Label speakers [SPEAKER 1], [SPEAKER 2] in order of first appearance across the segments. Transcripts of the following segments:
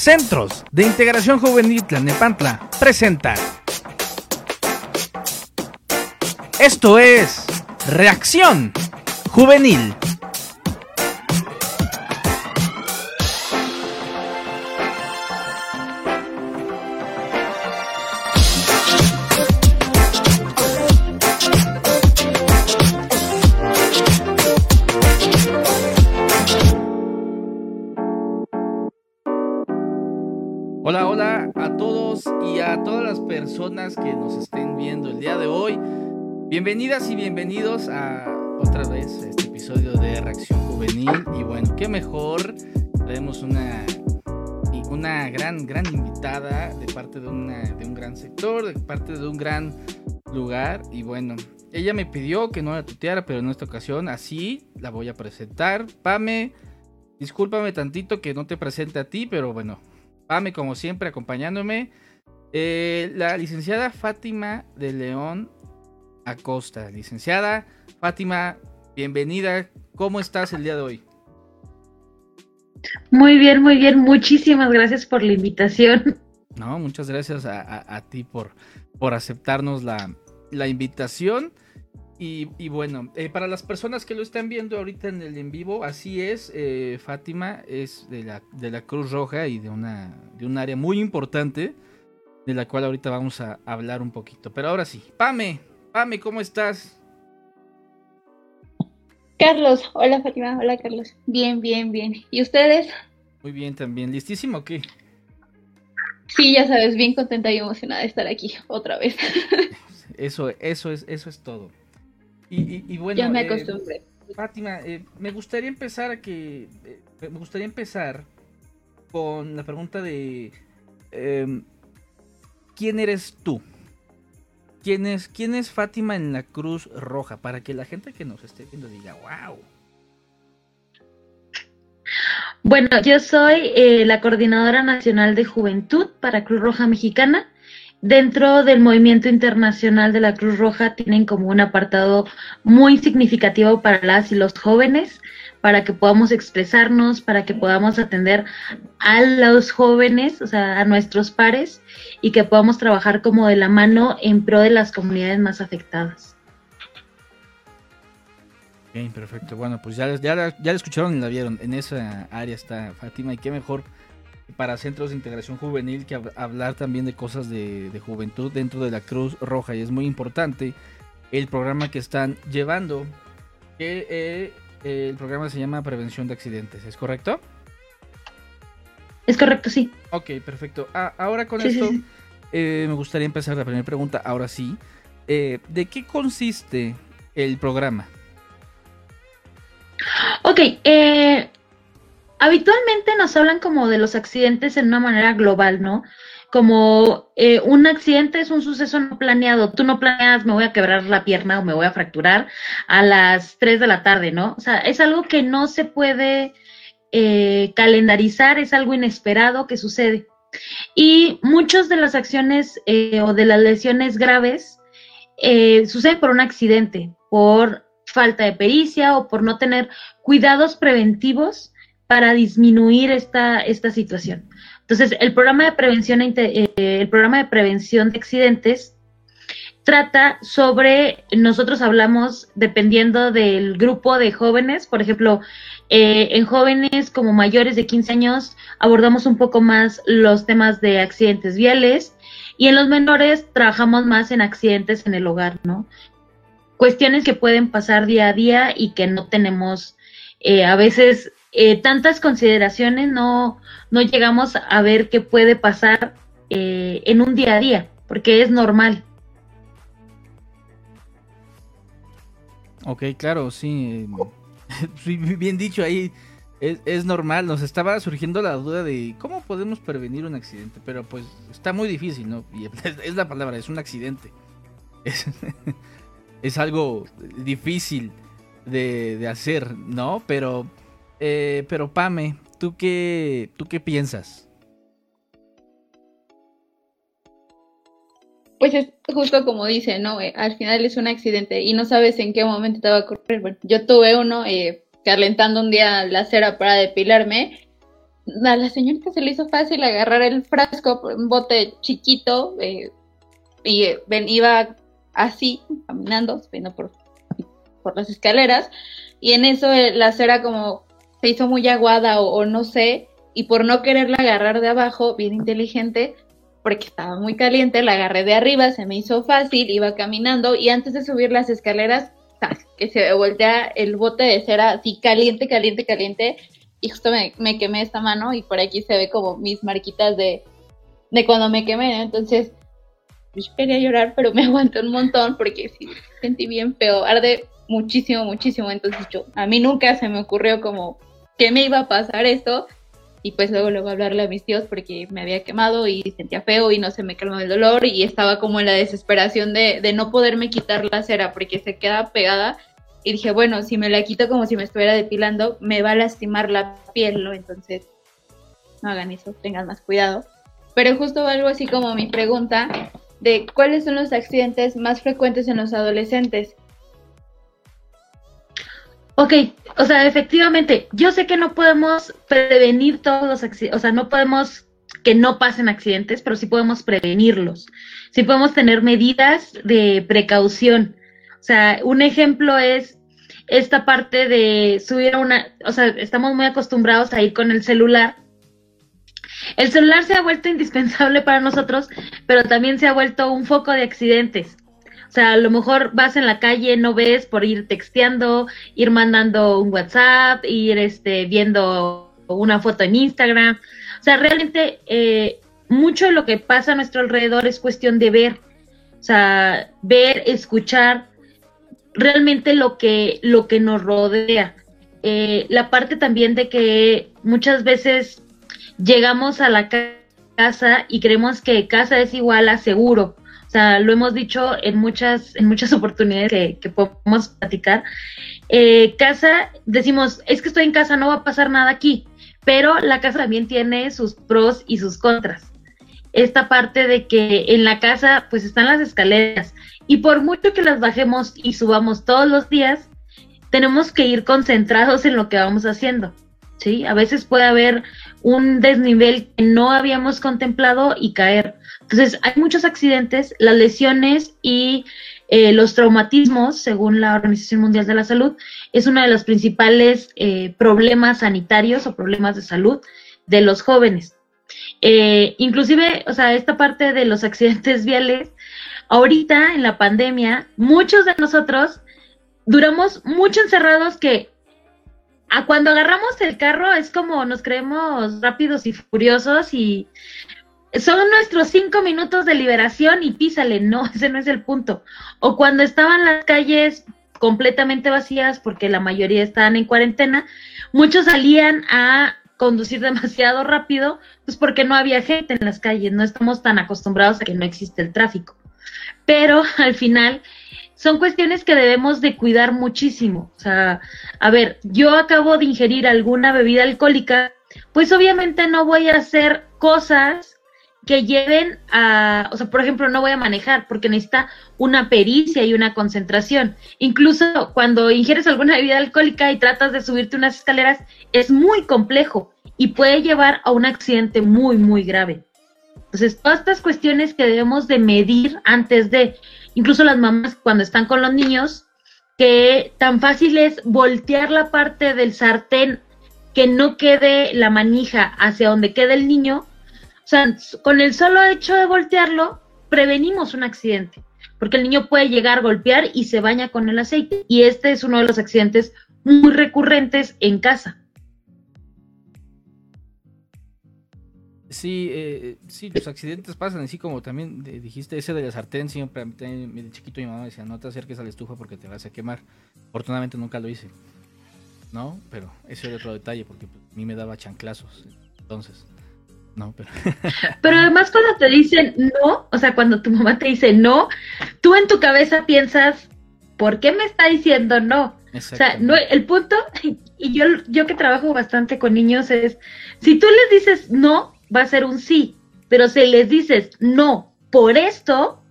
[SPEAKER 1] Centros de Integración Juvenil Tlanepantla presenta. Esto es Reacción Juvenil. Bienvenidas y bienvenidos a otra vez este episodio de Reacción Juvenil. Y bueno, qué mejor. Tenemos una, una gran, gran invitada de parte de, una, de un gran sector, de parte de un gran lugar. Y bueno, ella me pidió que no la tuteara, pero en esta ocasión así la voy a presentar. Pame, discúlpame tantito que no te presente a ti, pero bueno, Pame, como siempre, acompañándome. Eh, la licenciada Fátima de León Acosta. Licenciada Fátima, bienvenida. ¿Cómo estás el día de hoy?
[SPEAKER 2] Muy bien, muy bien. Muchísimas gracias por la invitación.
[SPEAKER 1] No, muchas gracias a, a, ti por, por aceptarnos la, la invitación. Y, y bueno, eh, para las personas que lo están viendo ahorita en el en vivo, así es, eh, Fátima es de la, de la Cruz Roja y de, una, de un área muy importante, de la cual ahorita vamos a hablar un poquito. Pero ahora sí, Pame, Pame, ¿cómo estás?
[SPEAKER 3] Carlos, hola Fátima, hola Carlos. Bien, bien, bien. ¿Y ustedes?
[SPEAKER 1] Muy bien también. ¿Listísimo o qué?
[SPEAKER 3] Sí, ya sabes, bien contenta y emocionada de estar aquí otra vez.
[SPEAKER 1] Eso, eso es, eso es todo. Y, bueno,
[SPEAKER 3] ya me eh, acostumbré.
[SPEAKER 1] Fátima, eh, me gustaría empezar a que. Eh, me gustaría empezar con la pregunta de. Em, ¿Quién eres tú? ¿Quién es, ¿Quién es Fátima en la Cruz Roja? Para que la gente que nos esté viendo diga, wow.
[SPEAKER 2] Bueno, yo soy la coordinadora nacional de juventud para Cruz Roja Mexicana dentro del movimiento internacional de la Cruz Roja tienen como un apartado muy significativo para las y los jóvenes, para que podamos expresarnos, para que podamos atender a los jóvenes, o sea, a nuestros pares, y que podamos trabajar como de la mano en pro de las comunidades más afectadas.
[SPEAKER 1] Bien, perfecto. Bueno, pues ya, ya, ya la escucharon y la vieron. En esa área está Fátima y qué mejor para centros de integración juvenil que hablar también de cosas de, juventud dentro de la Cruz Roja y es muy importante el programa que están llevando que eh, el programa se llama prevención de accidentes ¿es correcto?
[SPEAKER 2] es correcto sí
[SPEAKER 1] ok perfecto ah, ahora con esto eh, me gustaría empezar la primera pregunta ahora sí eh, ¿de qué consiste el programa?
[SPEAKER 2] Ok, eh, habitualmente nos hablan como de los accidentes en una manera global, ¿no? Como eh, un accidente es un suceso no planeado. Tú no planeas, me voy a quebrar la pierna o me voy a fracturar a las 3 de la tarde, ¿no? O sea, es algo que no se puede eh, calendarizar, es algo inesperado que sucede. Y muchas de las acciones eh, o de las lesiones graves suceden por un accidente, por falta de pericia o por no tener cuidados preventivos para disminuir esta, esta situación. Entonces, el programa de prevención, eh, el programa de prevención de accidentes trata sobre, nosotros hablamos dependiendo del grupo de jóvenes, por ejemplo, eh, en jóvenes como mayores de 15 años abordamos un poco más los temas de accidentes viales y en los menores trabajamos más en accidentes en el hogar, ¿no? Cuestiones que pueden pasar día a día y que no tenemos eh, a veces eh, tantas consideraciones no, no llegamos a ver qué puede pasar eh, en un día a día, porque es normal.
[SPEAKER 1] Ok, claro, sí. Bien dicho ahí, es, normal. Nos estaba surgiendo la duda de cómo podemos prevenir un accidente, pero pues está muy difícil, ¿no? Y es, la palabra, es un accidente. Es, es algo difícil de, de hacer, ¿no? Pero eh, pero Pame, ¿tú qué, ¿tú qué piensas?
[SPEAKER 3] Pues es justo como dice, ¿no? Eh, al final es un accidente y no sabes en qué momento te va a ocurrir. Bueno, yo tuve uno eh, calentando un día la cera para depilarme. a la señorita se le hizo fácil agarrar el frasco, un bote chiquito, eh, y ven, iba así, caminando, subiendo por, por las escaleras, y en eso la cera como se hizo muy aguada o, no sé, y por no quererla agarrar de abajo, bien inteligente, porque estaba muy caliente, la agarré de arriba, se me hizo fácil, iba caminando y antes de subir las escaleras, que se voltea el bote de cera así caliente, caliente, caliente, y justo me, quemé esta mano y por aquí se ve como mis marquitas de, de cuando me quemé, entonces yo quería llorar, pero me aguanté un montón porque sí, sentí bien feo, arde muchísimo, muchísimo, entonces yo, a mí nunca se me ocurrió como que me iba a pasar esto, y pues luego luego hablarle a mis tíos porque me había quemado y sentía feo y no se me calmó el dolor y estaba como en la desesperación de, de no poderme quitar la cera porque se queda pegada y dije, bueno, si me la quito como si me estuviera depilando, me va a lastimar la piel, ¿no? Entonces, no hagan eso, tengan más cuidado. Pero justo algo así como mi pregunta de cuáles son los accidentes más frecuentes en los adolescentes.
[SPEAKER 2] Ok, o sea, efectivamente, yo sé que no podemos prevenir todos los accidentes, o sea, no podemos que no pasen accidentes, pero sí podemos prevenirlos. Sí podemos tener medidas de precaución. O sea, un ejemplo es esta parte de subir a una, o sea, estamos muy acostumbrados a ir con el celular. El celular se ha vuelto indispensable para nosotros, pero también se ha vuelto un foco de accidentes. O sea, a lo mejor vas en la calle, no ves por ir texteando, ir mandando un WhatsApp, ir este, viendo una foto en Instagram. O sea, realmente eh, mucho de lo que pasa a nuestro alrededor es cuestión de ver. O sea, ver, escuchar realmente lo que, lo que nos rodea. Eh, la parte también de que muchas veces llegamos a la casa y creemos que casa es igual a seguro. O sea, lo hemos dicho en muchas, en muchas oportunidades que, podemos platicar. Eh, casa, decimos, es que estoy en casa, no va a pasar nada aquí, pero la casa también tiene sus pros y sus contras. Esta parte de que en la casa pues están las escaleras y por mucho que las bajemos y subamos todos los días, tenemos que ir concentrados en lo que vamos haciendo. ¿Sí? A veces puede haber un desnivel que no habíamos contemplado y caer. Entonces, hay muchos accidentes, las lesiones y eh, los traumatismos, según la Organización Mundial de la Salud, es uno de los principales eh, problemas sanitarios o problemas de salud de los jóvenes. Eh, inclusive, o sea, esta parte de los accidentes viales, ahorita en la pandemia, muchos de nosotros duramos mucho encerrados que a cuando agarramos el carro es como nos creemos rápidos y furiosos y son nuestros cinco minutos de liberación y písale, no, ese no es el punto. O cuando estaban las calles completamente vacías porque la mayoría estaban en cuarentena, muchos salían a conducir demasiado rápido, pues porque no había gente en las calles, no estamos tan acostumbrados a que no existe el tráfico. Pero al final son cuestiones que debemos de cuidar muchísimo. O sea, a ver, yo acabo de ingerir alguna bebida alcohólica, pues obviamente no voy a hacer cosas que lleven a, o sea, por ejemplo, no voy a manejar porque necesita una pericia y una concentración. Incluso cuando ingieres alguna bebida alcohólica y tratas de subirte unas escaleras, es muy complejo y puede llevar a un accidente muy, muy grave. Entonces, todas estas cuestiones que debemos de medir antes de, incluso las mamás cuando están con los niños, que tan fácil es voltear la parte del sartén que no quede la manija hacia donde quede el niño. O sea, con el solo hecho de voltearlo, prevenimos un accidente, porque el niño puede llegar golpear y se baña con el aceite. Y este es uno de los accidentes muy recurrentes en casa.
[SPEAKER 1] Sí, eh, sí, los accidentes pasan, así como también dijiste ese de la sartén, siempre de chiquito mi mamá decía, no te acerques a la estufa porque te vas a quemar. Afortunadamente nunca lo hice, ¿no? Pero ese era otro detalle porque pues, a mí me daba chanclazos, entonces, no, pero...
[SPEAKER 2] pero además cuando te dicen no, o sea, cuando tu mamá te dice no, tú en tu cabeza piensas, ¿por qué me está diciendo no? O sea, no, el punto, y yo, yo que trabajo bastante con niños es, si tú les dices no, va a ser un sí, pero si les dices no por esto,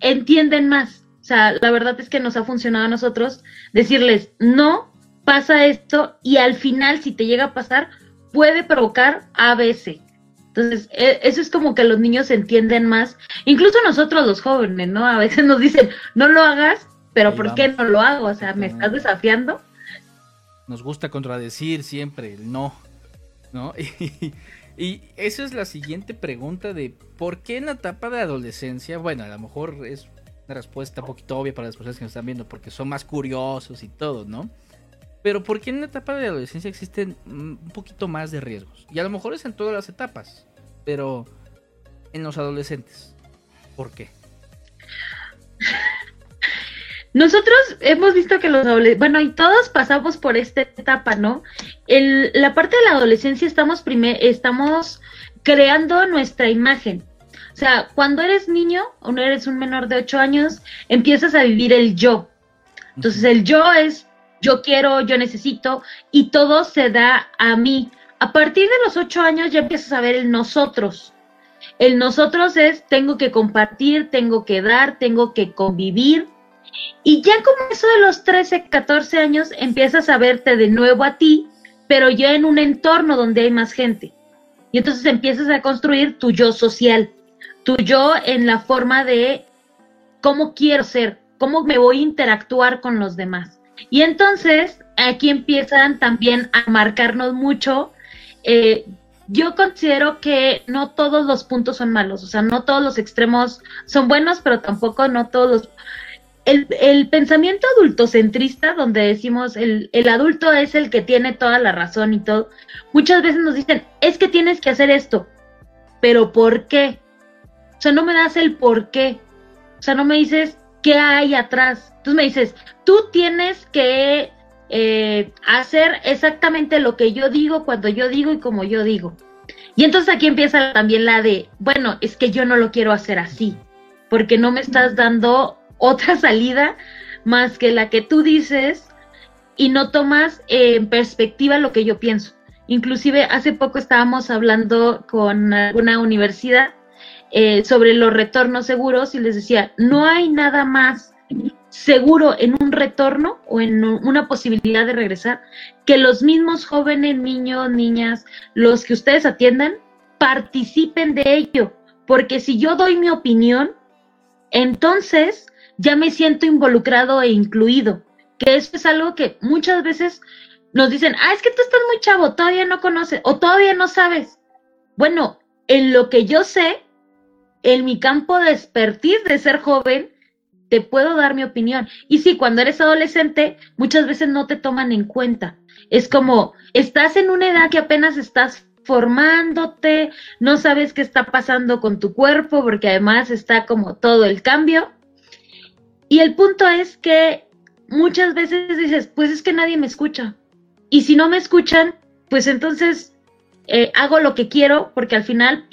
[SPEAKER 2] entienden más. O sea, la verdad es que nos ha funcionado a nosotros decirles no, pasa esto y al final si te llega a pasar, puede provocar ABC. Entonces, e, eso es como que los niños entienden más, incluso nosotros los jóvenes, ¿no? A veces nos dicen, no lo hagas, pero ¿por qué no lo hago? O sea, ¿me estás desafiando?
[SPEAKER 1] Nos gusta contradecir siempre el no, ¿no? Y, y esa es la siguiente pregunta de ¿por qué en la etapa de adolescencia? Bueno, a lo mejor es una respuesta un poquito obvia para las personas que nos están viendo, porque son más curiosos y todo, ¿no? Pero ¿por qué en la etapa de adolescencia existen un poquito más de riesgos? Y a lo mejor es en todas las etapas, pero en los adolescentes, ¿por qué?
[SPEAKER 2] Nosotros hemos visto que los adolescentes, bueno, y todos pasamos por esta etapa, ¿no? En la parte de la adolescencia estamos, estamos creando nuestra imagen. O sea, cuando eres niño o no eres un menor de 8 años, empiezas a vivir el yo. Entonces el yo es yo quiero, yo necesito, y todo se da a mí. A partir de los ocho años ya empiezas a ver el nosotros. El nosotros es tengo que compartir, tengo que dar, tengo que convivir. Y ya como eso de los 13, 14 años empiezas a verte de nuevo a ti, pero ya en un entorno donde hay más gente. Y entonces empiezas a construir tu yo social, tu yo en la forma de cómo quiero ser, cómo me voy a interactuar con los demás. Y entonces aquí empiezan también a marcarnos mucho. Eh, yo considero que no todos los puntos son malos, o sea, no todos los extremos son buenos, pero tampoco no todos los... El, pensamiento adultocentrista, donde decimos el, adulto es el que tiene toda la razón y todo, muchas veces nos dicen, es que tienes que hacer esto, pero ¿por qué? O sea, no me das el por qué. O sea, no me dices qué hay atrás. Entonces me dices, tú tienes que eh, hacer exactamente lo que yo digo, cuando yo digo y como yo digo. Y entonces aquí empieza también la de, bueno, es que yo no lo quiero hacer así, porque no me estás dando otra salida más que la que tú dices y no tomas en perspectiva lo que yo pienso. Inclusive hace poco estábamos hablando con una universidad eh, sobre los retornos seguros y les decía, no hay nada más seguro en un retorno o en una posibilidad de regresar, que los mismos jóvenes, niños, niñas, los que ustedes atiendan, participen de ello. Porque si yo doy mi opinión, entonces ya me siento involucrado e incluido. Que eso es algo que muchas veces nos dicen, ah, es que tú estás muy chavo, todavía no conoces o todavía no sabes. Bueno, en lo que yo sé, en mi campo de expertise de ser joven, te puedo dar mi opinión. Y sí, cuando eres adolescente, muchas veces no te toman en cuenta. Es como, estás en una edad que apenas estás formándote, no sabes qué está pasando con tu cuerpo, porque además está como todo el cambio. Y el punto es que muchas veces dices, pues es que nadie me escucha. Y si no me escuchan, pues entonces eh, hago lo que quiero, porque al final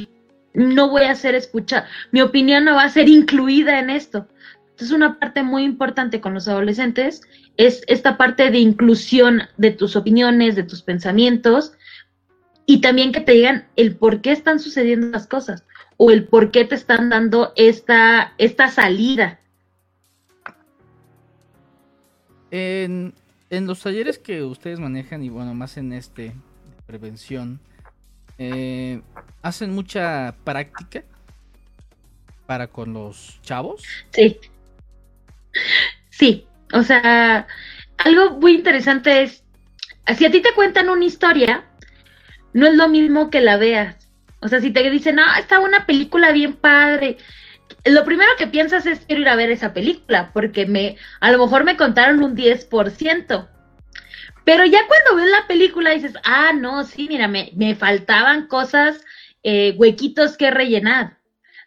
[SPEAKER 2] no voy a ser escuchada. Mi opinión no va a ser incluida en esto. Entonces, una parte muy importante con los adolescentes es esta parte de inclusión de tus opiniones, de tus pensamientos, y también que te digan el por qué están sucediendo las cosas o el por qué te están dando esta, esta salida.
[SPEAKER 1] En, en los talleres que ustedes manejan y bueno, más en este prevención, eh, ¿hacen mucha práctica para con los chavos?
[SPEAKER 2] Sí. Sí, o sea, algo muy interesante es, si a ti te cuentan una historia, no es lo mismo que la veas. O sea, si te dicen, no, está una película bien padre, lo primero que piensas es quiero ir a ver esa película, porque me, a lo mejor me contaron un 10%. Pero ya cuando ves la película dices, ah, no, sí, mira, me, me faltaban cosas, eh, huequitos que rellenar.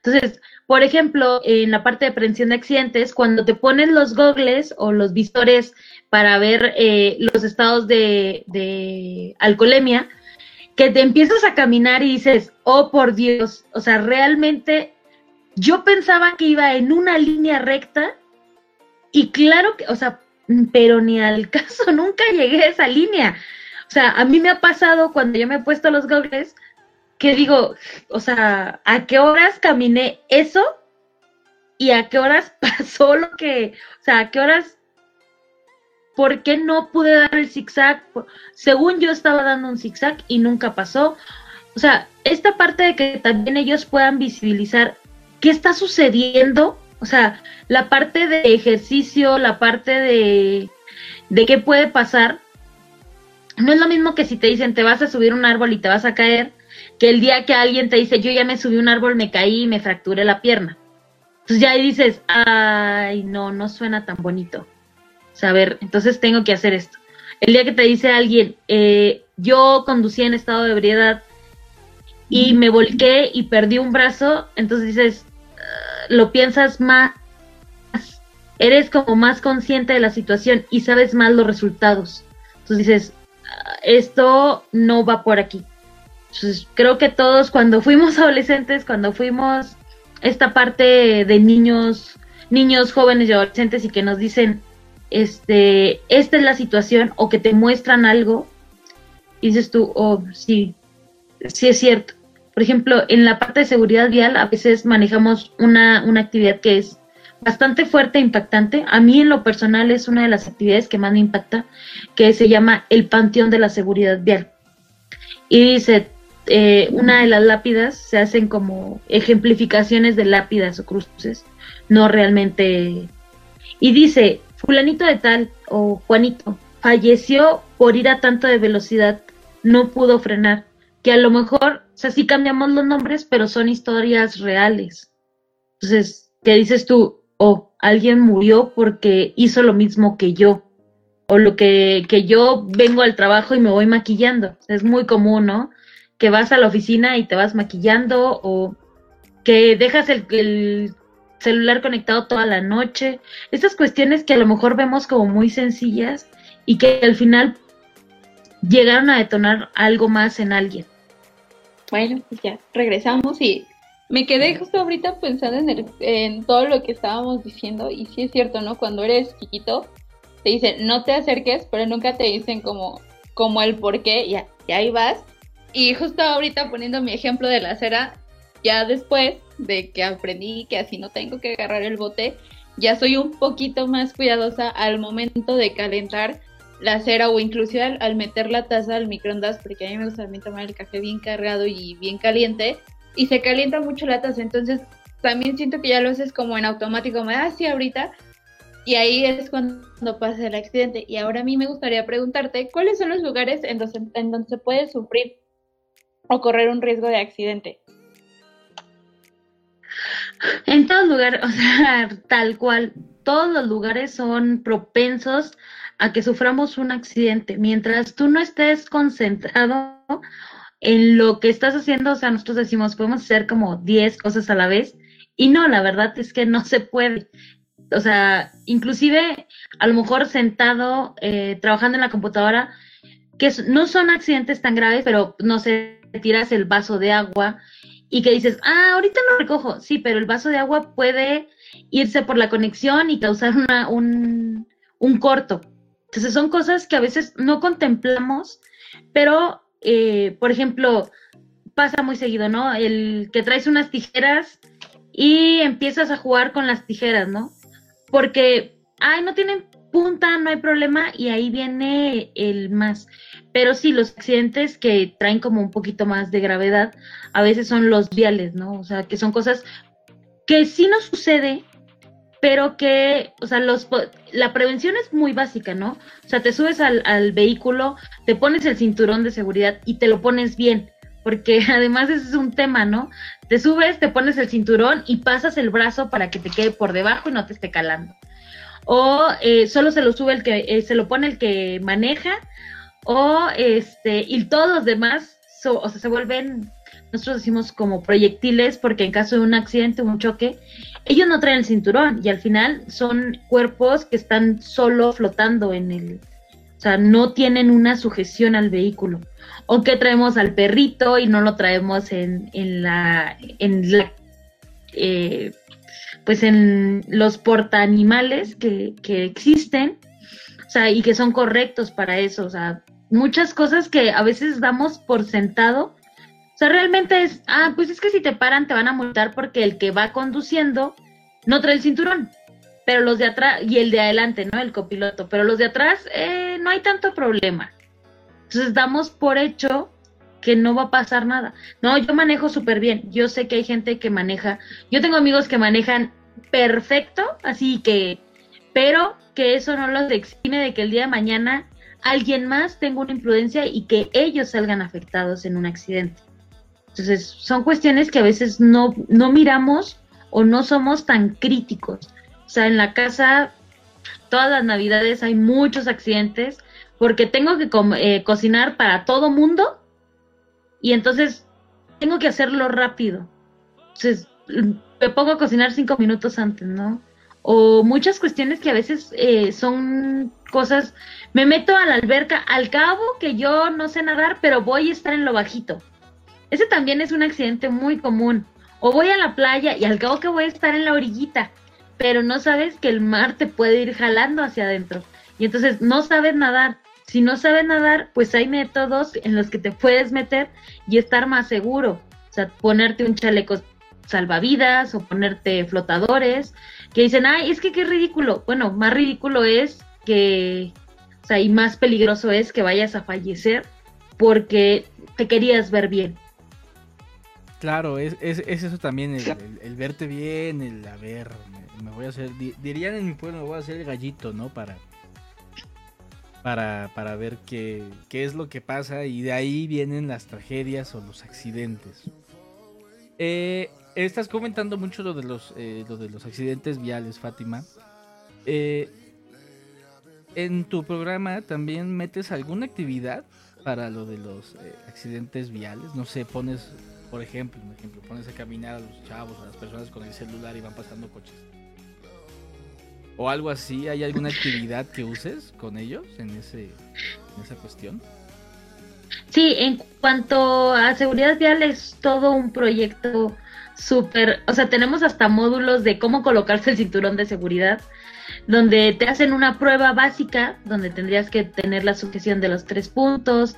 [SPEAKER 2] Entonces, por ejemplo, en la parte de prevención de accidentes, cuando te pones los gogles o los visores para ver eh, los estados de, alcoholemia, que te empiezas a caminar y dices, oh por Dios, o sea, realmente yo pensaba que iba en una línea recta y claro que, o sea, pero ni al caso, nunca llegué a esa línea. O sea, a mí me ha pasado cuando yo me he puesto los gogles que digo, o sea, ¿a qué horas caminé eso? ¿Y a qué horas pasó lo que, o sea, a qué horas ¿por qué no pude dar el zigzag? Según yo estaba dando un zigzag y nunca pasó. O sea, esta parte de que también ellos puedan visibilizar qué está sucediendo, o sea, la parte de ejercicio, la parte de, de qué puede pasar, no es lo mismo que si te dicen te vas a subir un árbol y te vas a caer, que el día que alguien te dice yo ya me subí un árbol, me caí y me fracturé la pierna. Entonces ya ahí dices, ay, no, no suena tan bonito. Saber, entonces tengo que hacer esto. El día que te dice alguien, eh, yo conducía en estado de ebriedad y me volqué y perdí un brazo, entonces dices, lo piensas más, eres como más consciente de la situación y sabes más los resultados. Entonces dices, ah, esto no va por aquí. Entonces creo que todos cuando fuimos adolescentes, cuando fuimos esta parte de niños, niños jóvenes y adolescentes y que nos dicen, este, esta es la situación o que te muestran algo, dices tú, oh, sí, sí es cierto. Por ejemplo, en la parte de seguridad vial a veces manejamos una, una actividad que es bastante fuerte e impactante. A mí en lo personal es una de las actividades que más me impacta, que se llama el Panteón de la Seguridad Vial. Y dice, eh, una de las lápidas se hacen como ejemplificaciones de lápidas o cruces, no realmente. Y dice, fulanito de tal o Juanito falleció por ir a tanto de velocidad, no pudo frenar, que a lo mejor, sea, sí cambiamos los nombres, pero son historias reales. Entonces, ¿qué dices tú? O alguien murió porque hizo lo mismo que yo, o lo que, que yo vengo al trabajo y me voy maquillando. Es muy común, ¿no? que vas a la oficina y te vas maquillando o que dejas el, celular conectado toda la noche. Estas cuestiones que a lo mejor vemos como muy sencillas y que al final llegaron a detonar algo más en alguien.
[SPEAKER 3] Bueno, pues ya regresamos y me quedé justo ahorita pensando en, el, en todo lo que estábamos diciendo y sí es cierto, ¿no? Cuando eres chiquito te dicen no te acerques, pero nunca te dicen como, como el por qué y, y ahí vas y justo ahorita poniendo mi ejemplo de la cera, ya después de que aprendí que así no tengo que agarrar el bote, ya soy un poquito más cuidadosa al momento de calentar la cera o inclusive al, meter la taza al microondas, porque a mí me gusta también tomar el café bien cargado y bien caliente, y se calienta mucho la taza, entonces también siento que ya lo haces como en automático, me da así ahorita, y ahí es cuando pasa el accidente. Y ahora a mí me gustaría preguntarte, ¿cuáles son los lugares en donde, en donde se puede sufrir o correr un riesgo de accidente.
[SPEAKER 2] En todos lugares, o sea, tal cual, todos los lugares son propensos a que suframos un accidente. Mientras tú no estés concentrado en lo que estás haciendo, o sea, nosotros decimos, podemos hacer como 10 cosas a la vez, y no, la verdad es que no se puede. O sea, inclusive a lo mejor sentado, eh, trabajando en la computadora, que no son accidentes tan graves, pero no sé, tiras el vaso de agua y que dices, ah, ahorita lo recojo. Sí, pero el vaso de agua puede irse por la conexión y causar una, un, un corto. Entonces son cosas que a veces no contemplamos, pero, eh, por ejemplo, pasa muy seguido, ¿no? El que traes unas tijeras y empiezas a jugar con las tijeras, ¿no? Porque, ay, no tienen punta, no hay problema, y ahí viene el más. Pero sí, los accidentes que traen como un poquito más de gravedad, a veces son los viales, ¿no? O sea, que son cosas que sí nos sucede, pero que, o sea, los, la prevención es muy básica, ¿no? O sea, te subes al, al vehículo, te pones el cinturón de seguridad y te lo pones bien, porque además ese es un tema, ¿no? Te subes, te pones el cinturón y pasas el brazo para que te quede por debajo y no te esté calando. O eh, solo se lo sube el que, eh, se lo pone el que maneja o este, y todos los demás, o sea, se vuelven, nosotros decimos como proyectiles, porque en caso de un accidente un choque, ellos no traen el cinturón y al final son cuerpos que están solo flotando en el, o sea, no tienen una sujeción al vehículo. O que traemos al perrito y no lo traemos en, en la, en la, eh, pues en los portaanimales que, que existen, o sea, y que son correctos para eso, o sea, muchas cosas que a veces damos por sentado. Sea, realmente es, ah, pues es que si te paran te van a multar porque el que va conduciendo no trae el cinturón. pero los de atrás, y el de adelante, ¿no? El copiloto, pero los de atrás eh, no hay tanto problema. Entonces damos por hecho que no va a pasar nada. No, yo manejo súper bien. Yo sé que hay gente que maneja. Yo tengo amigos que manejan perfecto, así que, pero que eso no los exime de que el día de mañana alguien más tenga una imprudencia y que ellos salgan afectados en un accidente. Entonces, son cuestiones que a veces no, no miramos o no somos tan críticos. O sea, en la casa, todas las navidades hay muchos accidentes porque tengo que eh, cocinar para todo mundo y entonces tengo que hacerlo rápido. Entonces, me pongo a cocinar cinco minutos antes, ¿no? O muchas cuestiones que a veces eh, son cosas, me meto a la alberca, al cabo que yo no sé nadar, pero voy a estar en lo bajito. Ese también es un accidente muy común. O voy a la playa y al cabo que voy a estar en la orillita, pero no sabes que el mar te puede ir jalando hacia adentro. Y entonces no sabes nadar. Si no sabes nadar, pues hay métodos en los que te puedes meter y estar más seguro. O sea, ponerte un chaleco salvavidas o ponerte flotadores, que dicen, ay, es que qué ridículo. Bueno, más ridículo es que, o sea, y más peligroso es que vayas a fallecer porque te querías ver bien.
[SPEAKER 1] Claro, es, es, eso también, el, verte bien, el a ver, me, voy a hacer, dirían en mi pueblo, me voy a hacer el gallito, ¿no? Para, para, para ver qué, qué es lo que pasa y de ahí vienen las tragedias o los accidentes. Eh, estás comentando mucho lo de los, eh, lo de los accidentes viales, Fátima. Eh, en tu programa también metes alguna actividad para lo de los accidentes viales. No sé, pones por ejemplo, un ejemplo, pones a caminar a los chavos, a las personas con el celular y van pasando coches. O algo así, ¿hay alguna actividad que uses con ellos en, ese, en esa cuestión?
[SPEAKER 2] Sí, en cuanto a seguridad vial es todo un proyecto súper, o sea, tenemos hasta módulos de cómo colocarse el cinturón de seguridad, donde te hacen una prueba básica, donde tendrías que tener la sujeción de los tres puntos,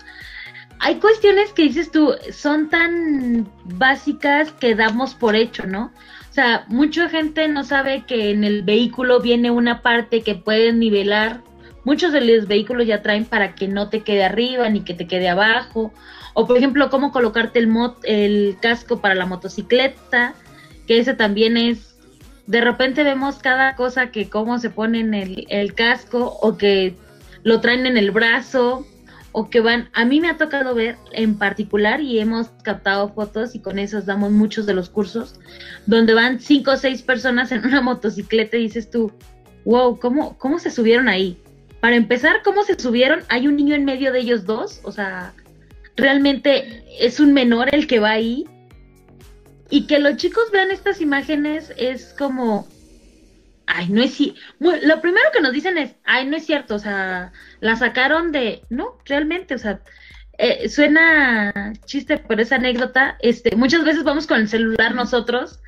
[SPEAKER 2] hay cuestiones que dices tú, son tan básicas que damos por hecho, ¿no? O sea, mucha gente no sabe que en el vehículo viene una parte que puede nivelar. Muchos de los vehículos ya traen para que no te quede arriba ni que te quede abajo. O por ejemplo, cómo colocarte el, el casco para la motocicleta, que ese también es... De repente vemos cada cosa que cómo se pone en el, el casco o que lo traen en el brazo o que van, a mí me ha tocado ver en particular y hemos captado fotos y con esas damos muchos de los cursos, donde van cinco o seis personas en una motocicleta y dices tú, wow, ¿cómo, cómo se subieron ahí? Para empezar, ¿cómo se subieron? Hay un niño en medio de ellos dos, o sea, realmente es un menor el que va ahí. Y que los chicos vean estas imágenes es como, ay, no es lo primero que nos dicen es, ay, no es cierto, o sea, la sacaron de, no, realmente, o sea, eh, suena chiste por esa anécdota, este, muchas veces vamos con el celular nosotros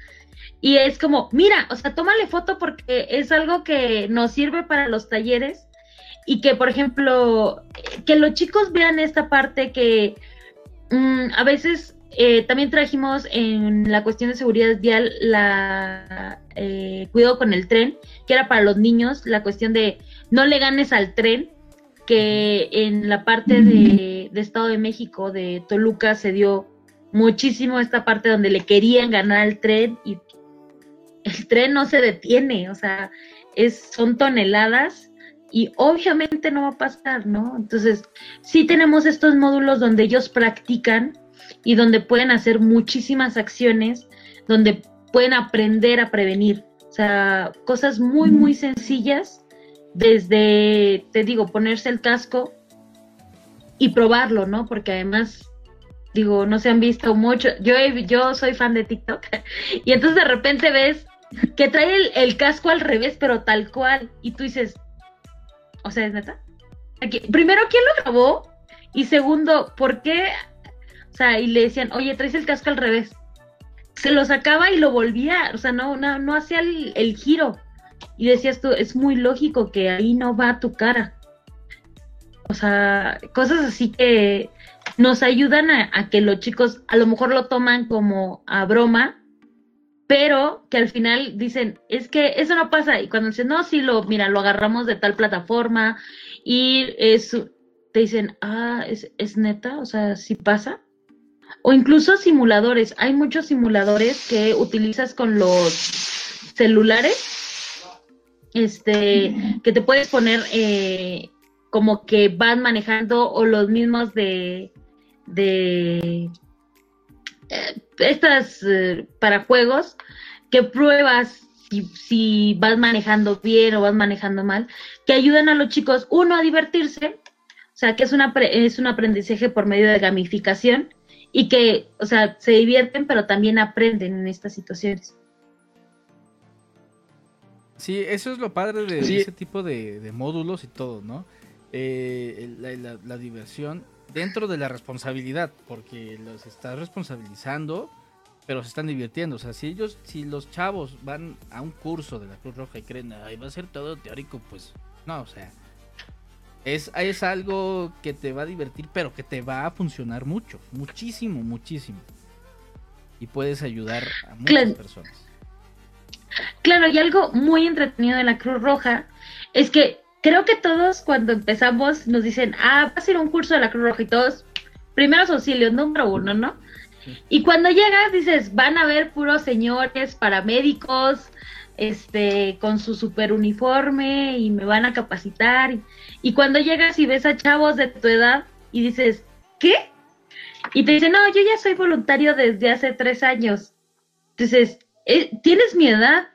[SPEAKER 2] y es como, mira, o sea, tómale foto porque es algo que nos sirve para los talleres y que, por ejemplo, que los chicos vean esta parte que mm, a veces eh, también trajimos en la cuestión de seguridad vial la eh, cuidado con el tren, que era para los niños, la cuestión de no le ganes al tren, que en la parte de, Estado de México, de Toluca, se dio muchísimo esta parte donde le querían ganar al tren y el tren no se detiene, o sea, es, son toneladas y obviamente no va a pasar, ¿no? Entonces, sí tenemos estos módulos donde ellos practican y donde pueden hacer muchísimas acciones, donde pueden aprender a prevenir. O sea, cosas muy, muy sencillas, desde, te digo, ponerse el casco y probarlo, ¿no? Porque además, digo, no se han visto mucho. Yo, yo soy fan de TikTok y entonces de repente ves que trae el, el, casco al revés, pero tal cual. Y tú dices, o sea, ¿es neta? Aquí, primero, ¿quién lo grabó? Y segundo, ¿por qué o sea, y le decían, oye, traes el casco al revés. Se lo sacaba y lo volvía, o sea, no, no, no hacía el, giro. Y decías tú, es muy lógico que ahí no va tu cara. O sea, cosas así que nos ayudan a, a, que los chicos a lo mejor lo toman como a broma, pero que al final dicen, es que eso no pasa, y cuando dicen, no, sí, lo, mira, lo agarramos de tal plataforma, y es, te dicen, ah, es, es neta, o sea, sí pasa. O incluso simuladores, hay muchos simuladores que utilizas con los celulares, este, que te puedes poner eh, como que van manejando o los mismos de, de eh, estas eh, para juegos que pruebas si, si, vas manejando bien o vas manejando mal, que ayudan a los chicos, uno, a divertirse, o sea, que es, una es un aprendizaje por medio de gamificación y que, o sea, se divierten, pero también aprenden en estas situaciones.
[SPEAKER 1] Sí, eso es lo padre de ese tipo de, módulos y todo, ¿no? Eh, la diversión dentro de la responsabilidad, porque los estás responsabilizando, pero se están divirtiendo. O sea, si ellos, si los chavos van a un curso de la Cruz Roja y creen, ay, va a ser todo teórico, pues no, o sea, es, es algo que te va a divertir, pero que te va a funcionar mucho, muchísimo, muchísimo. Y puedes ayudar a muchas personas.
[SPEAKER 2] Claro, y algo muy entretenido de la Cruz Roja es que creo que todos cuando empezamos nos dicen, ah, vas a ir a un curso de la Cruz Roja y todos, primeros auxilios, número uno, ¿no? Y cuando llegas dices, van a ver puros señores paramédicos, este, con su super uniforme y me van a capacitar. Y, cuando llegas y ves a chavos de tu edad y dices, ¿qué? Y te dicen, no, yo ya soy voluntario desde hace tres años. Entonces, eh, tienes mi edad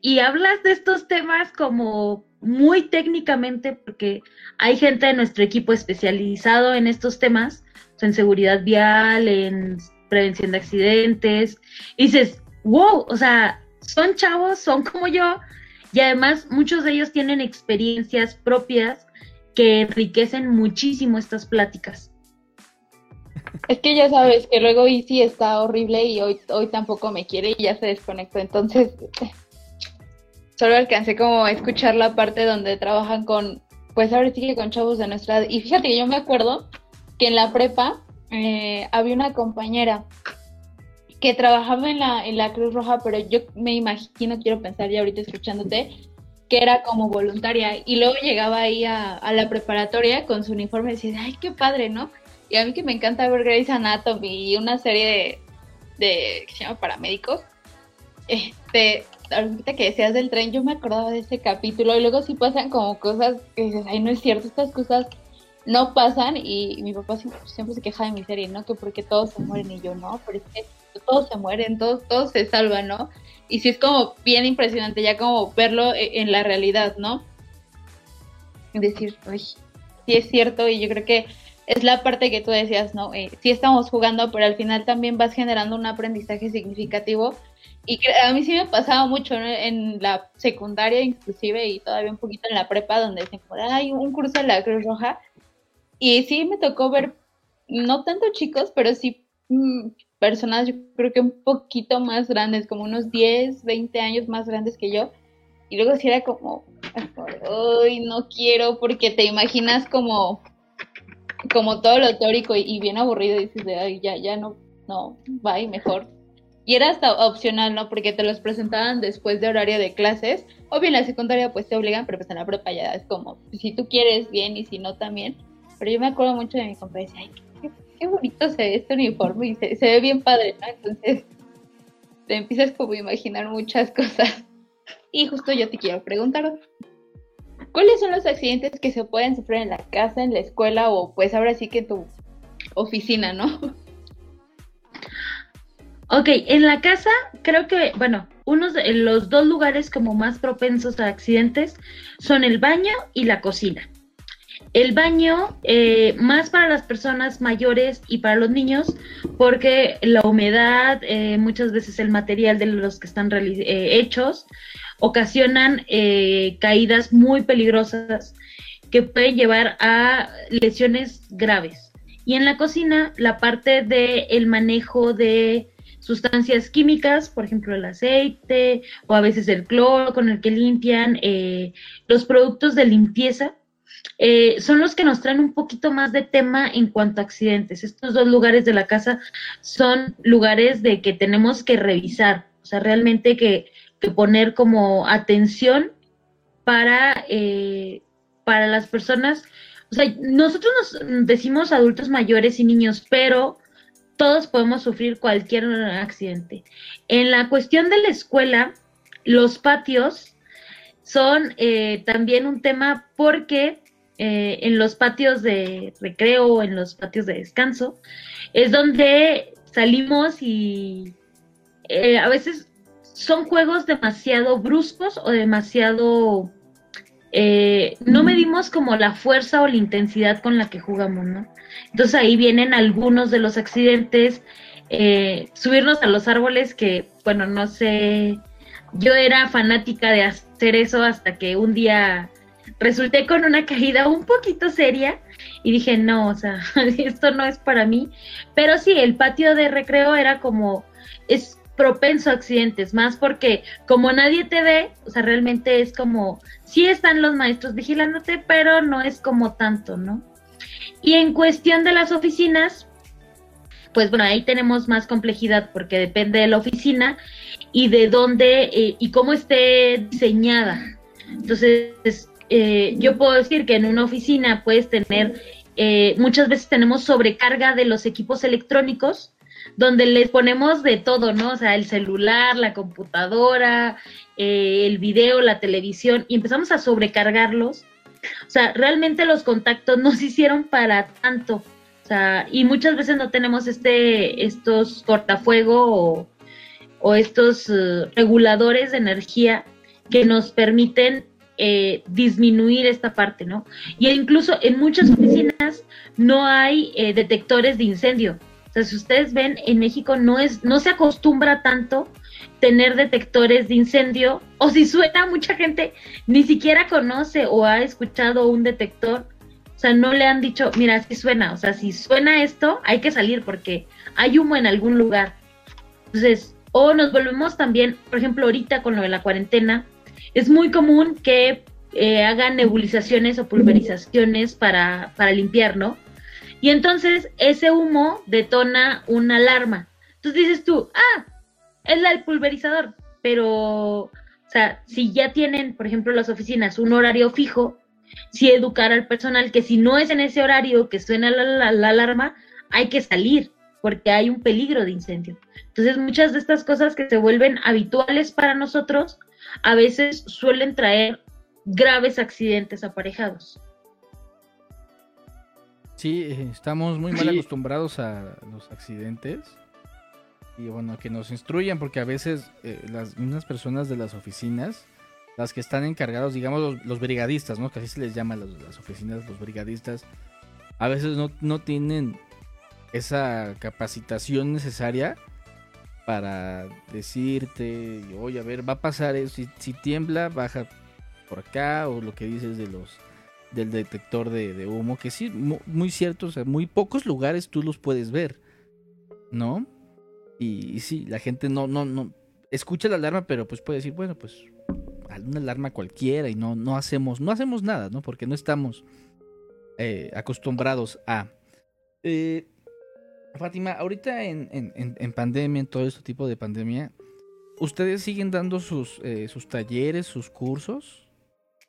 [SPEAKER 2] y hablas de estos temas como muy técnicamente, porque hay gente de nuestro equipo especializado en estos temas, en seguridad vial, en prevención de accidentes, y dices, wow, o sea, son chavos, son como yo, y además muchos de ellos tienen experiencias propias que enriquecen muchísimo estas pláticas.
[SPEAKER 3] Es que ya sabes que luego Easy está horrible y hoy, hoy tampoco me quiere y ya se desconectó, entonces solo alcancé como a escuchar la parte donde trabajan con, pues ahora sí que con chavos de nuestra. Y fíjate que yo me acuerdo que en la prepa eh, había una compañera que trabajaba en la, en la Cruz Roja, pero yo me imagino, quiero pensar ya ahorita escuchándote, que era como voluntaria. Y luego llegaba ahí a, la preparatoria con su uniforme y decía, ay, qué padre, ¿no? Y a mí que me encanta ver Grey's Anatomy y una serie de, de que se llama Paramédicos, este, ahorita que decías del tren, yo me acordaba de ese capítulo y luego sí pasan como cosas que dices, ay, no es cierto, estas cosas no pasan y, mi papá siempre, se queja de mi serie, ¿no? Que porque todos se mueren y yo no, pero es que todos se mueren, todos, todos se salvan, ¿no? Y sí es como bien impresionante ya como verlo e, en la realidad, ¿no? Decir, uy, sí es cierto y yo creo que es la parte que tú decías, ¿no? Eh, sí estamos jugando, pero al final también vas generando un aprendizaje significativo y a mí sí me pasaba mucho en la secundaria inclusive y todavía un poquito en la prepa donde dicen, hay un curso de la Cruz Roja. Y sí me tocó ver, no tanto chicos, pero sí mm, personas, yo creo que un poquito más grandes, como unos 10, 20 años más grandes que yo. Y luego sí era como, ay, no quiero, porque te imaginas como, como todo lo teórico y, bien aburrido y dices, ay, ya, ya no, no, bye, mejor y era hasta opcional, ¿no? Porque te los presentaban después de horario de clases. O bien la secundaria pues te obligan, pero pues en la prepa es como, si tú quieres bien y si no también. Pero yo me acuerdo mucho de mi compa decía, ay, qué, bonito se ve este uniforme y se, ve bien padre, ¿no? Entonces te empiezas como a imaginar muchas cosas. Y justo yo te quiero preguntar, ¿cuáles son los accidentes que se pueden sufrir en la casa, en la escuela o pues ahora sí que en tu oficina, ¿no?
[SPEAKER 2] Ok, en la casa creo que, bueno, unos los dos lugares como más propensos a accidentes son el baño y la cocina. El baño, eh, más para las personas mayores y para los niños, porque la humedad, eh, muchas veces el material de los que están eh, hechos, ocasionan caídas muy peligrosas que pueden llevar a lesiones graves. Y en la cocina, la parte del manejo de sustancias químicas, por ejemplo el aceite o a veces el cloro con el que limpian, eh, los productos de limpieza, eh, son los que nos traen un poquito más de tema en cuanto a accidentes. Estos dos lugares de la casa son lugares de que tenemos que revisar. O sea, realmente que, que poner como atención para, eh, para las personas. O sea, nosotros nos decimos adultos mayores y niños, pero todos podemos sufrir cualquier accidente. En la cuestión de la escuela, los patios son eh, también un tema porque eh, en los patios de recreo, en los patios de descanso, es donde salimos y eh, a veces son juegos demasiado bruscos o demasiado... no medimos como la fuerza o la intensidad con la que jugamos, ¿no? Entonces ahí vienen algunos de los accidentes, subirnos a los árboles que, bueno, no sé, yo era fanática de hacer eso hasta que un día resulté con una caída un poquito seria y dije, no, o sea, esto no es para mí. Pero sí, el patio de recreo era como, es propenso a accidentes, más porque como nadie te ve, o sea, realmente es como, sí están los maestros vigilándote, pero no es como tanto, ¿no? Y en cuestión de las oficinas, pues bueno, ahí tenemos más complejidad porque depende de la oficina y de dónde eh, y cómo esté diseñada. Entonces, eh, yo puedo decir que en una oficina puedes tener, eh, muchas veces tenemos sobrecarga de los equipos electrónicos, donde les ponemos de todo, ¿no? O sea, el celular, la computadora, el video, la televisión, y empezamos a sobrecargarlos. O sea, realmente los contactos no se hicieron para tanto. O sea, y muchas veces no tenemos este, estos cortafuego o, o estos eh, reguladores de energía que nos permiten eh, disminuir esta parte, ¿no? Y incluso en muchas oficinas no hay eh, detectores de incendio. O sea, si ustedes ven, en México no es, no se acostumbra tanto tener detectores de incendio, o si suena, mucha gente ni siquiera conoce o ha escuchado un detector. O sea, no le han dicho, mira, si suena, o sea, si suena esto, hay que salir porque hay humo en algún lugar. Entonces, o nos volvemos también, por ejemplo, ahorita con lo de la cuarentena, es muy común que eh, hagan nebulizaciones o pulverizaciones para, para limpiar, ¿no? Y entonces ese humo detona una alarma. Entonces dices tú, ah, es la del pulverizador, pero, o sea, si ya tienen, por ejemplo, las oficinas un horario fijo, si educar al personal que si no es en ese horario que suena la alarma, hay que salir porque hay un peligro de incendio. Entonces muchas de estas cosas que se vuelven habituales para nosotros a veces suelen traer graves accidentes aparejados.
[SPEAKER 1] Sí, eh, estamos muy mal acostumbrados a los accidentes y bueno, que nos instruyan porque a veces eh, las mismas personas de las oficinas, las que están encargados, digamos los, brigadistas, ¿no? Que así se les llama a las oficinas, los brigadistas, a veces no, no tienen esa capacitación necesaria para decirte, oye, a ver, va a pasar eso, si, tiembla, baja por acá, o lo que dices de los del detector de, humo, que sí, muy, cierto, o sea, muy pocos lugares tú los puedes ver, ¿no? Y, sí, la gente no, no, no, escucha la alarma, pero pues puede decir, bueno, pues una alarma cualquiera y no, no hacemos, no hacemos nada, ¿no? Porque no estamos eh, acostumbrados a. Eh, Fátima, ahorita en, en, pandemia, en todo este tipo de pandemia, ¿ustedes siguen dando sus, eh, sus talleres, sus cursos?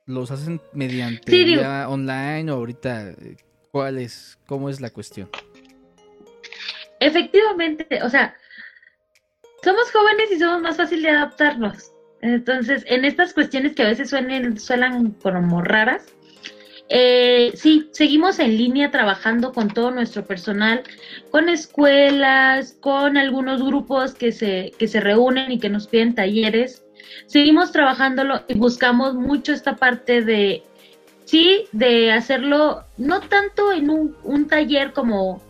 [SPEAKER 1] ¿Los hacen mediante online o ahorita eh, cuál es, cómo es la cuestión?
[SPEAKER 2] Efectivamente, o sea, somos jóvenes y somos más fácil de adaptarnos. Entonces, en estas cuestiones que a veces suenen, suenan como raras, eh, sí, seguimos en línea trabajando con todo nuestro personal, con escuelas, con algunos grupos que se, que se reúnen y que nos piden talleres. Seguimos trabajándolo y buscamos mucho esta parte de, sí, de hacerlo no tanto en un, un taller como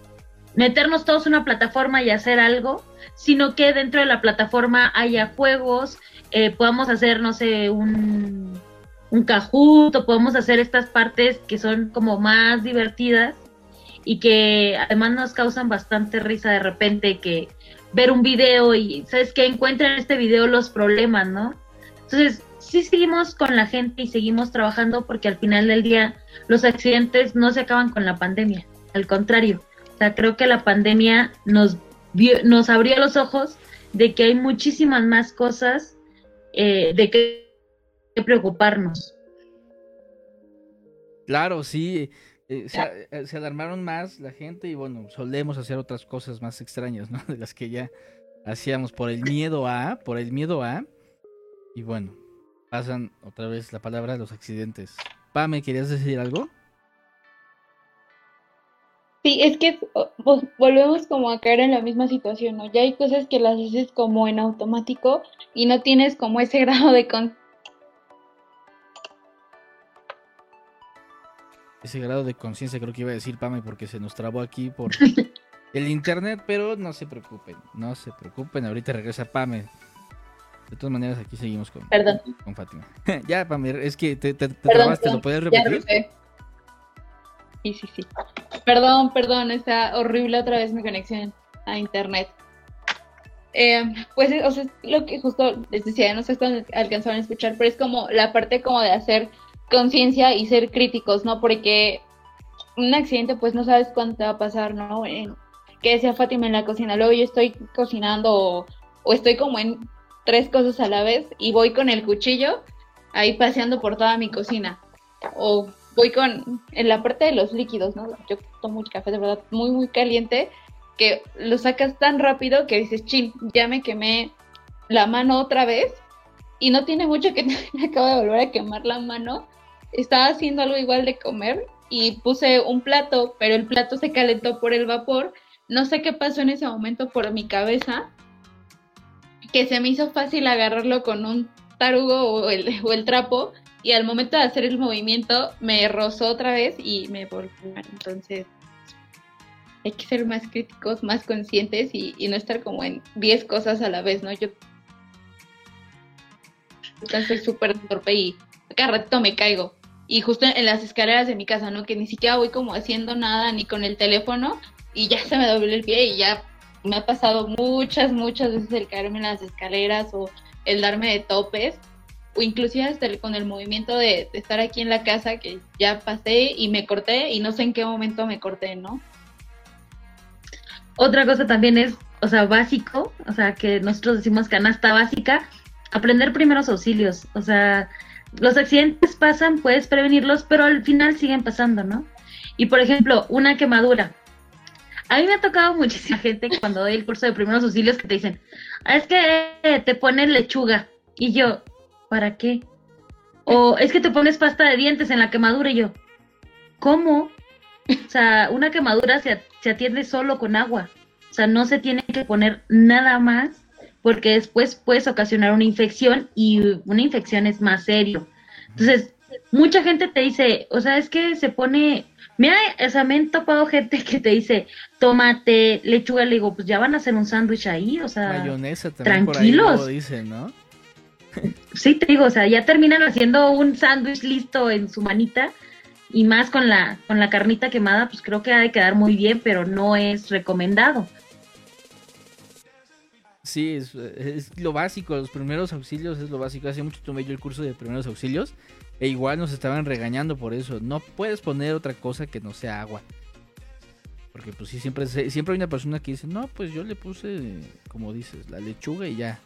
[SPEAKER 2] meternos todos en una plataforma y hacer algo, sino que dentro de la plataforma haya juegos, eh, podamos hacer, no sé, un un Kahoot o podemos hacer estas partes que son como más divertidas y que además nos causan bastante risa de repente que ver un video y sabes que encuentran en este video los problemas, ¿no? Entonces, sí seguimos con la gente y seguimos trabajando porque al final del día los accidentes no se acaban con la pandemia, al contrario. O sea, creo que la pandemia nos nos abrió los ojos de que hay muchísimas más cosas eh, de que, preocuparnos.
[SPEAKER 1] Claro, sí. Eh, se, se, alarmaron más la gente y bueno, solemos hacer otras cosas más extrañas, ¿no? De las que ya hacíamos por el miedo a, por el miedo a. Y bueno, pasan otra vez la palabra los accidentes. Pame, ¿querías decir algo?
[SPEAKER 3] Sí, es que volvemos como a caer en la misma situación, ¿no? Ya hay cosas que las haces como en automático y no tienes como ese grado de con
[SPEAKER 1] ese grado de conciencia creo que iba a decir Pame porque se nos trabó aquí por el internet, pero no se preocupen, no se preocupen, ahorita regresa Pame. De todas maneras, aquí seguimos con, con Fátima. ya, Pame, es que te, te, trabaste, ¿lo puedes repetir?
[SPEAKER 3] Sí, sí, sí. Perdón, perdón, está horrible otra vez mi conexión a internet. Eh, pues, o sea, lo que justo les decía, no sé si alcanzaron a escuchar, pero es como la parte como de hacer conciencia y ser críticos, ¿no? Porque un accidente, pues no sabes cuánto va a pasar, ¿no? que decía Fátima en la cocina, luego yo estoy cocinando o, estoy como en tres cosas a la vez y voy con el cuchillo ahí paseando por toda mi cocina. O voy con, en la parte de los líquidos, ¿no? Yo tomo un café de verdad muy, muy caliente, que lo sacas tan rápido que dices, chin, ya me quemé la mano otra vez y no tiene mucho que me acabo de volver a quemar la mano. Estaba haciendo algo igual de comer y puse un plato, pero el plato se calentó por el vapor no sé qué pasó en ese momento por mi cabeza, que se me hizo fácil agarrarlo con un tarugo o el, o el trapo y al momento de hacer el movimiento me rozó otra vez y me volvió Entonces hay que ser más críticos, más conscientes y, no estar como en 10 cosas a la vez, ¿no? Yo soy súper torpe y cada rato me caigo. Y justo en las escaleras de mi casa, ¿no? Que ni siquiera voy como haciendo nada ni con el teléfono y ya se me dobló el pie y ya me ha pasado muchas, muchas veces el caerme en las escaleras o el darme de topes o inclusive hasta con el movimiento de, estar aquí en la casa que ya pasé y me corté y no sé en qué momento me corté, ¿no?
[SPEAKER 2] Otra cosa también es, o sea, básico, o sea, que nosotros decimos canasta básica, aprender primeros auxilios, o sea, los accidentes pasan, puedes prevenirlos, pero al final siguen pasando, ¿no? Y por ejemplo, una quemadura, a mí me ha tocado muchísima gente cuando doy el curso de primeros auxilios que te dicen, ah, es que te ponen lechuga. Y yo, ¿para qué? O es que te pones pasta de dientes en la quemadura y yo, ¿cómo? O sea, una quemadura se, se atiende solo con agua. O sea, no se tiene que poner nada más porque después puedes ocasionar una infección y una infección es más serio. Entonces, mucha gente te dice, o sea, es que se pone Mira, o sea, me han topado gente que te dice tomate, lechuga, le digo, pues ya van a hacer un sándwich ahí, o sea,
[SPEAKER 1] mayonesa también tranquilos. Por ahí dicen, ¿no?
[SPEAKER 2] sí, te digo, o sea, ya terminan haciendo un sándwich listo en su manita y más con la con la carnita quemada, pues creo que ha de quedar muy bien, pero no es recomendado.
[SPEAKER 1] Sí, es, lo básico, los primeros auxilios es lo básico. Hace mucho tomé yo el curso de primeros auxilios e igual nos estaban regañando por eso. No puedes poner otra cosa que no sea agua. Porque pues sí, siempre, siempre hay una persona que dice, no, pues yo le puse, como dices, la lechuga y ya.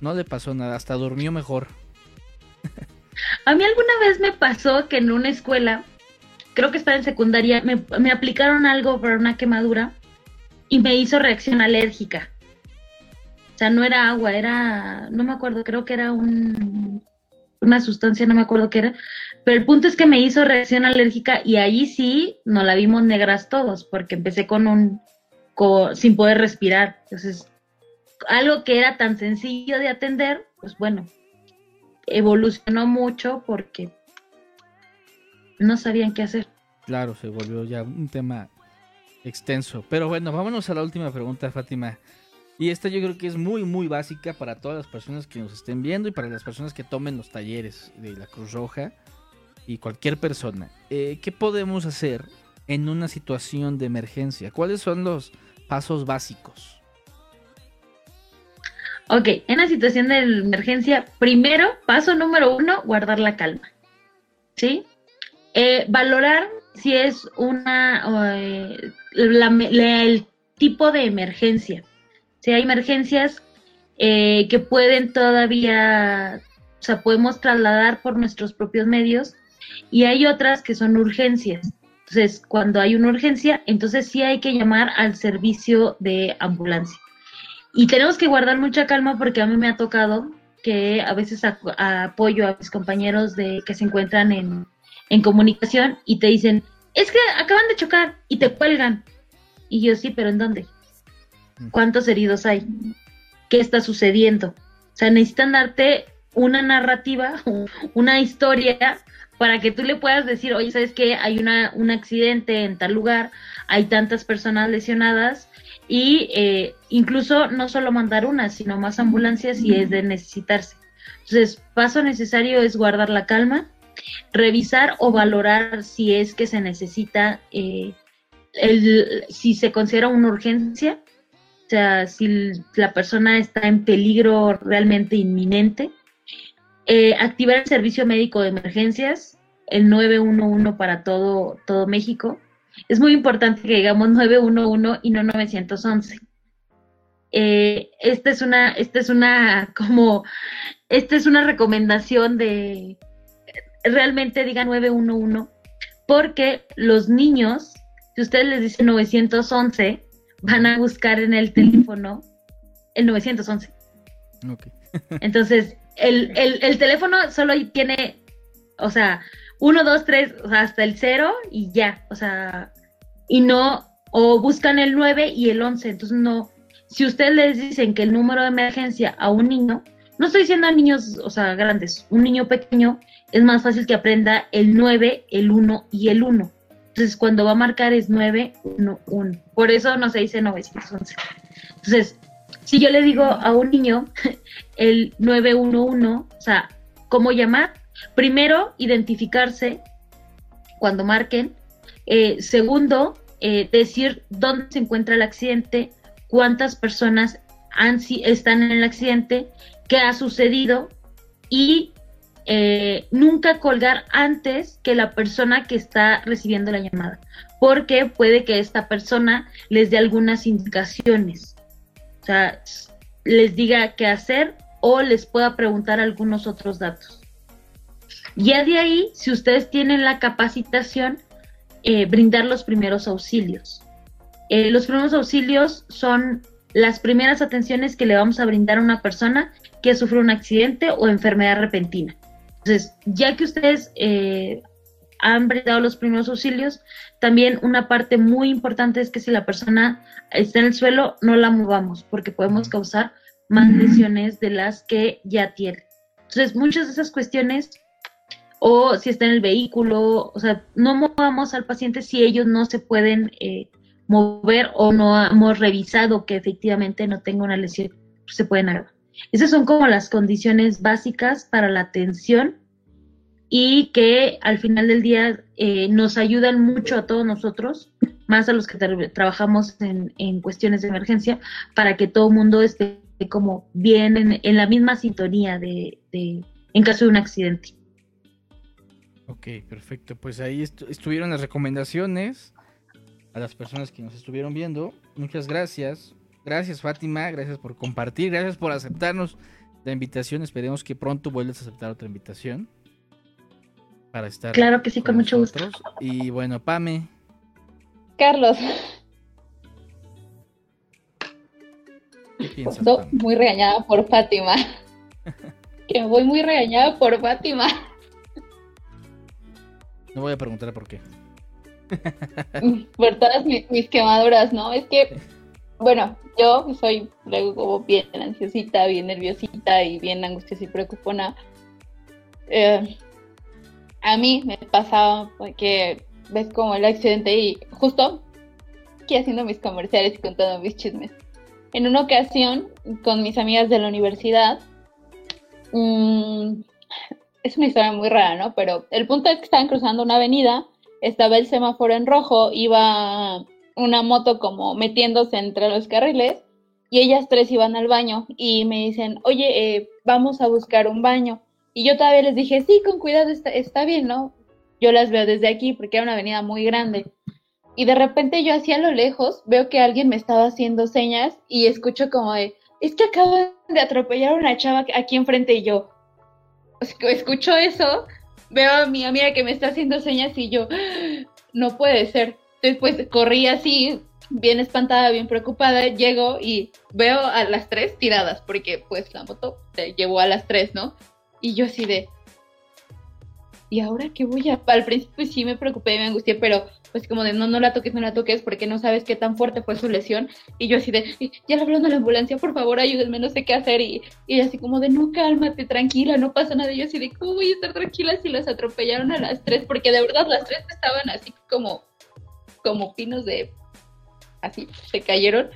[SPEAKER 1] No le pasó nada, hasta durmió mejor.
[SPEAKER 2] A mí alguna vez me pasó que en una escuela, creo que estaba en secundaria, me aplicaron algo para una quemadura y me hizo reacción alérgica. O sea, no era agua, era, no me acuerdo, creo que era un una sustancia, no me acuerdo qué era, pero el punto es que me hizo reacción alérgica y ahí sí nos la vimos negras todos, porque empecé con un, sin poder respirar. Entonces, algo que era tan sencillo de atender, pues bueno, evolucionó mucho porque no sabían qué hacer.
[SPEAKER 1] Claro, se volvió ya un tema extenso. Pero bueno, vámonos a la última pregunta, Fátima. Y esta yo creo que es muy, muy básica para todas las personas que nos estén viendo y para las personas que tomen los talleres de la Cruz Roja y cualquier persona. Eh, ¿Qué podemos hacer en una situación de emergencia? ¿Cuáles son los pasos básicos?
[SPEAKER 2] Ok, en la situación de emergencia, primero, paso número uno, guardar la calma. ¿Sí? Eh, valorar si es una, eh, el tipo de emergencia Si hay emergencias eh, que pueden todavía, o sea, podemos trasladar por nuestros propios medios y hay otras que son urgencias. Entonces, cuando hay una urgencia, entonces sí hay que llamar al servicio de ambulancia. Y tenemos que guardar mucha calma porque a mí me ha tocado que a veces apoyo a mis compañeros de que se encuentran en, en comunicación y te dicen, es que acaban de chocar y te cuelgan. Y yo sí, pero ¿en dónde? ¿Cuántos heridos hay? ¿Qué está sucediendo? O sea, necesitan darte una narrativa, una historia para que tú le puedas decir, oye, ¿sabes qué? Hay una, un accidente en tal lugar, hay tantas personas lesionadas y eh, incluso no solo mandar una, sino más ambulancias si es de necesitarse. Entonces, paso necesario es guardar la calma, revisar o valorar si es que se necesita, eh, el, si se considera una urgencia, o sea, si la persona está en peligro realmente inminente eh, activar el servicio médico de emergencias, el 911 para todo, todo México. Es muy importante que digamos 911 y no 911. Eh, esta es una, esta es una, como, esta es una recomendación de, realmente diga 911, porque los niños, si ustedes les dicen 911, van a buscar en el teléfono el 911. Entonces, el, el, teléfono solo tiene, o sea, uno, dos, tres, o sea, hasta el cero y ya, o sea, y no, o buscan el 9 y el 11, entonces no, si ustedes les dicen que el número de emergencia a un niño, no estoy diciendo a niños, o sea, grandes, un niño pequeño es más fácil que aprenda el 9, el 1 y el 1. Entonces, cuando va a marcar es 9, 1, 1. Por eso no se dice 911. Entonces, si yo le digo a un niño el 911, o sea, ¿cómo llamar? Primero, identificarse cuando marquen. Eh, segundo, eh, decir dónde se encuentra el accidente, cuántas personas han, están en el accidente, qué ha sucedido y eh, nunca colgar antes que la persona que está recibiendo la llamada, porque puede que esta persona les dé algunas indicaciones. O sea, les diga qué hacer o les pueda preguntar algunos otros datos. Ya de ahí, si ustedes tienen la capacitación, eh, brindar los primeros auxilios. Eh, los primeros auxilios son las primeras atenciones que le vamos a brindar a una persona que sufre un accidente o enfermedad repentina. Entonces, ya que ustedes eh, han brindado los primeros auxilios. También una parte muy importante es que si la persona está en el suelo, no la movamos porque podemos causar más lesiones de las que ya tiene. Entonces, muchas de esas cuestiones, o si está en el vehículo, o sea, no movamos al paciente si ellos no se pueden eh, mover o no hemos revisado que efectivamente no tenga una lesión, se pueden agarrar. Esas son como las condiciones básicas para la atención y que al final del día eh, nos ayudan mucho a todos nosotros, más a los que trabajamos en, en, cuestiones de emergencia, para que todo el mundo esté como bien en, la misma sintonía de, en caso de un accidente.
[SPEAKER 1] Ok, perfecto. Pues ahí estuvieron las recomendaciones a las personas que nos estuvieron viendo. Muchas gracias. Gracias Fátima, gracias por compartir, gracias por aceptarnos la invitación. Esperemos que pronto vuelvas a aceptar otra invitación para estar.
[SPEAKER 2] Claro que sí, con, mucho gusto.
[SPEAKER 1] Y bueno, Pame.
[SPEAKER 3] Carlos. ¿Qué piensas? Estoy muy regañada por Fátima. que voy muy regañada por Fátima.
[SPEAKER 1] No voy a preguntar por qué.
[SPEAKER 3] por todas mis, quemaduras, ¿no? Es que, bueno, yo soy luego bien ansiosita, bien nerviosita y bien angustiosa y preocupona. Eh, a mí me pasaba que ves como el accidente y justo aquí haciendo mis comerciales y contando mis chismes. En una ocasión, con mis amigas de la universidad, mm, es una historia muy rara, ¿no? Pero el punto es que estaban cruzando una avenida, estaba el semáforo en rojo, iba una moto como metiéndose entre los carriles y ellas tres iban al baño y me dicen, oye, eh, vamos a buscar un baño. Y yo todavía les dije, sí, con cuidado, está, está bien, ¿no? Yo las veo desde aquí porque era una avenida muy grande. y de repente yo hacia lo lejos veo que alguien me estaba haciendo señas y escucho como de, es que acaban de atropellar a una chava aquí enfrente y yo escucho eso, veo a mi amiga que me está haciendo señas y yo, no puede ser. Entonces pues corrí así, bien espantada, bien preocupada, llego y veo a las tres tiradas, porque pues la moto te llevó a las tres, ¿no? Y yo así de, ¿y ahora qué voy a...? Al principio sí me preocupé, me angustié, pero pues como de no, no la toques, no la toques, porque no sabes qué tan fuerte fue su lesión. Y yo así de, ya le hablando a la ambulancia, por favor, ayúdenme, no sé qué hacer. Y, y así como de, no, cálmate, tranquila, no pasa nada. Y yo así de, ¿cómo voy a estar tranquila si las atropellaron a las tres? Porque de verdad las tres estaban así como, como pinos de, así, se cayeron.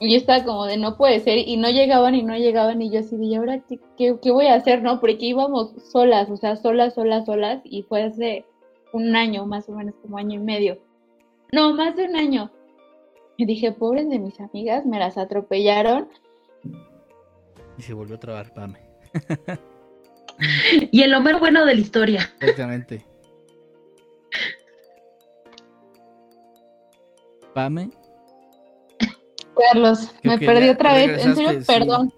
[SPEAKER 3] Y yo estaba como de no puede ser, y no llegaban y no llegaban, y yo así de, ¿y ahora qué, qué, voy a hacer, no? Porque íbamos solas, o sea, solas, solas, solas, y fue hace un año, más o menos como año y medio. No, más de un año. Y dije, pobres de mis amigas, me las atropellaron.
[SPEAKER 1] Y se volvió a trabar, Pame.
[SPEAKER 2] y el Homer bueno de la historia.
[SPEAKER 1] Exactamente. Pame.
[SPEAKER 3] Carlos, me perdí otra vez. En serio, perdón.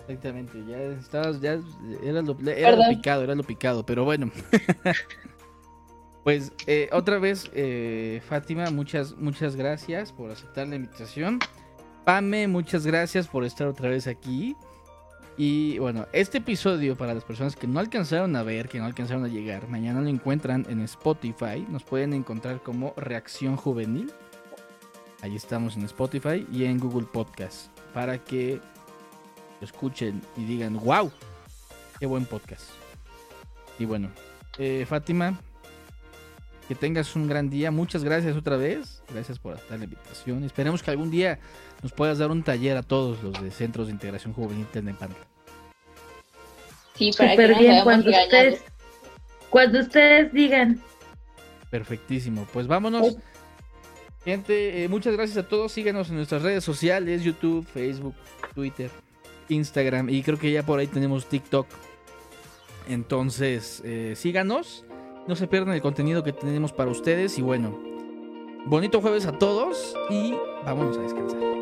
[SPEAKER 1] Exactamente, ya estabas, ya era lo, era lo picado, era lo picado, pero bueno. Pues eh, otra vez, eh, Fátima, muchas, muchas gracias por aceptar la invitación. Pame, muchas gracias por estar otra vez aquí. Y bueno, este episodio para las personas que no alcanzaron a ver, que no alcanzaron a llegar, mañana lo encuentran en Spotify. Nos pueden encontrar como Reacción Juvenil. Ahí estamos en Spotify y en Google Podcast. Para que lo escuchen y digan, wow, qué buen podcast. Y bueno, eh, Fátima, que tengas un gran día. Muchas gracias otra vez. Gracias por aceptar la invitación. Esperemos que algún día nos puedas dar un taller a todos los de Centros de Integración Juvenil Tennepantla.
[SPEAKER 2] Sí, para Súper bien, cuando ustedes, cuando ustedes digan.
[SPEAKER 1] Perfectísimo. Pues vámonos. Gente, eh, muchas gracias a todos. Síganos en nuestras redes sociales, YouTube, Facebook, Twitter, Instagram y creo que ya por ahí tenemos TikTok. Entonces, eh, síganos. No se pierdan el contenido que tenemos para ustedes y bueno, bonito jueves a todos y vámonos a descansar.